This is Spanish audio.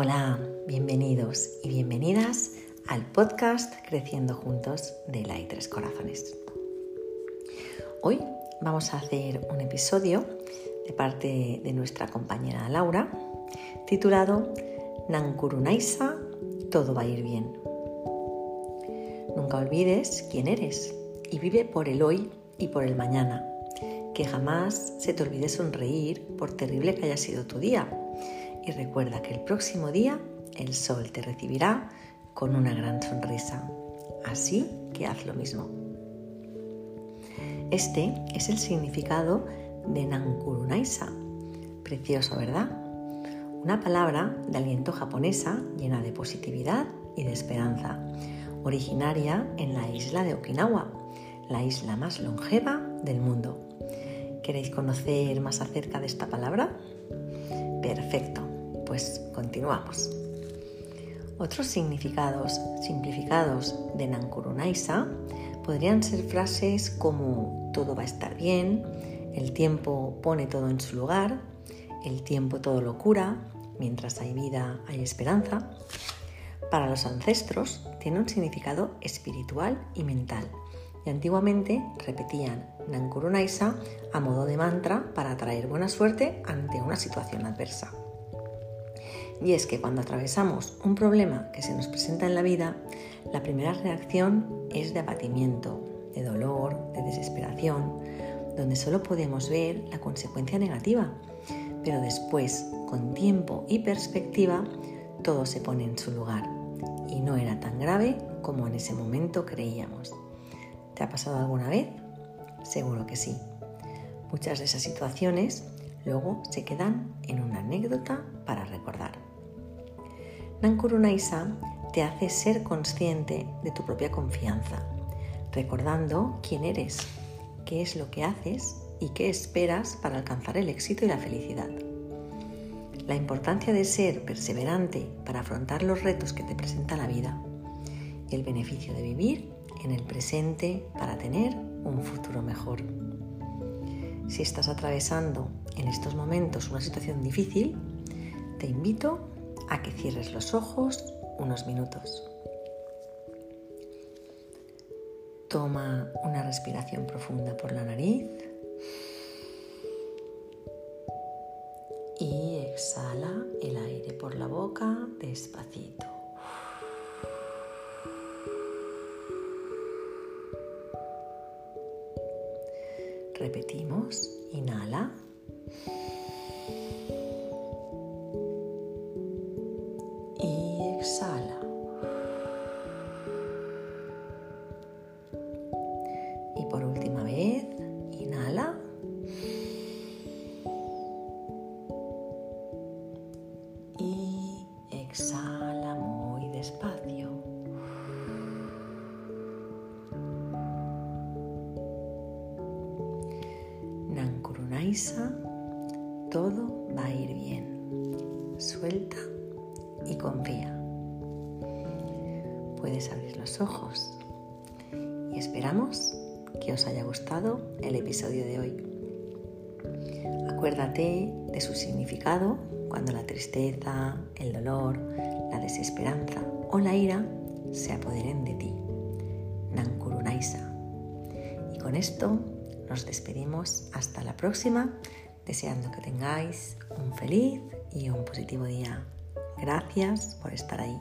Hola, bienvenidos y bienvenidas al podcast Creciendo Juntos de La y Tres Corazones. Hoy vamos a hacer un episodio de parte de nuestra compañera Laura titulado Nankurunaisa, todo va a ir bien. Nunca olvides quién eres y vive por el hoy y por el mañana. Que jamás se te olvide sonreír por terrible que haya sido tu día y recuerda que el próximo día el sol te recibirá con una gran sonrisa. Así que haz lo mismo. Este es el significado de Nankurunaisa. Precioso, ¿verdad? Una palabra de aliento japonesa llena de positividad y de esperanza, originaria en la isla de Okinawa, la isla más longeva del mundo. ¿Queréis conocer más acerca de esta palabra? Perfecto pues continuamos. Otros significados simplificados de Nankurunaisa podrían ser frases como todo va a estar bien, el tiempo pone todo en su lugar, el tiempo todo lo cura, mientras hay vida hay esperanza. Para los ancestros tiene un significado espiritual y mental antiguamente repetían Nankurunaisa a modo de mantra para atraer buena suerte ante una situación adversa. Y es que cuando atravesamos un problema que se nos presenta en la vida, la primera reacción es de abatimiento, de dolor, de desesperación, donde solo podemos ver la consecuencia negativa. Pero después, con tiempo y perspectiva, todo se pone en su lugar y no era tan grave como en ese momento creíamos. ¿Te ha pasado alguna vez? Seguro que sí. Muchas de esas situaciones luego se quedan en una anécdota para recordar. Nankurunaisa te hace ser consciente de tu propia confianza, recordando quién eres, qué es lo que haces y qué esperas para alcanzar el éxito y la felicidad. La importancia de ser perseverante para afrontar los retos que te presenta la vida el beneficio de vivir en el presente para tener un futuro mejor. Si estás atravesando en estos momentos una situación difícil, te invito a que cierres los ojos unos minutos. Toma una respiración profunda por la nariz y exhala el aire por la boca despacito. Repetimos, inhala. Nankurunaisa, todo va a ir bien. Suelta y confía. Puedes abrir los ojos y esperamos que os haya gustado el episodio de hoy. Acuérdate de su significado cuando la tristeza, el dolor, la desesperanza o la ira se apoderen de ti. Nankurunaisa. Y con esto nos despedimos hasta la próxima, deseando que tengáis un feliz y un positivo día. Gracias por estar ahí.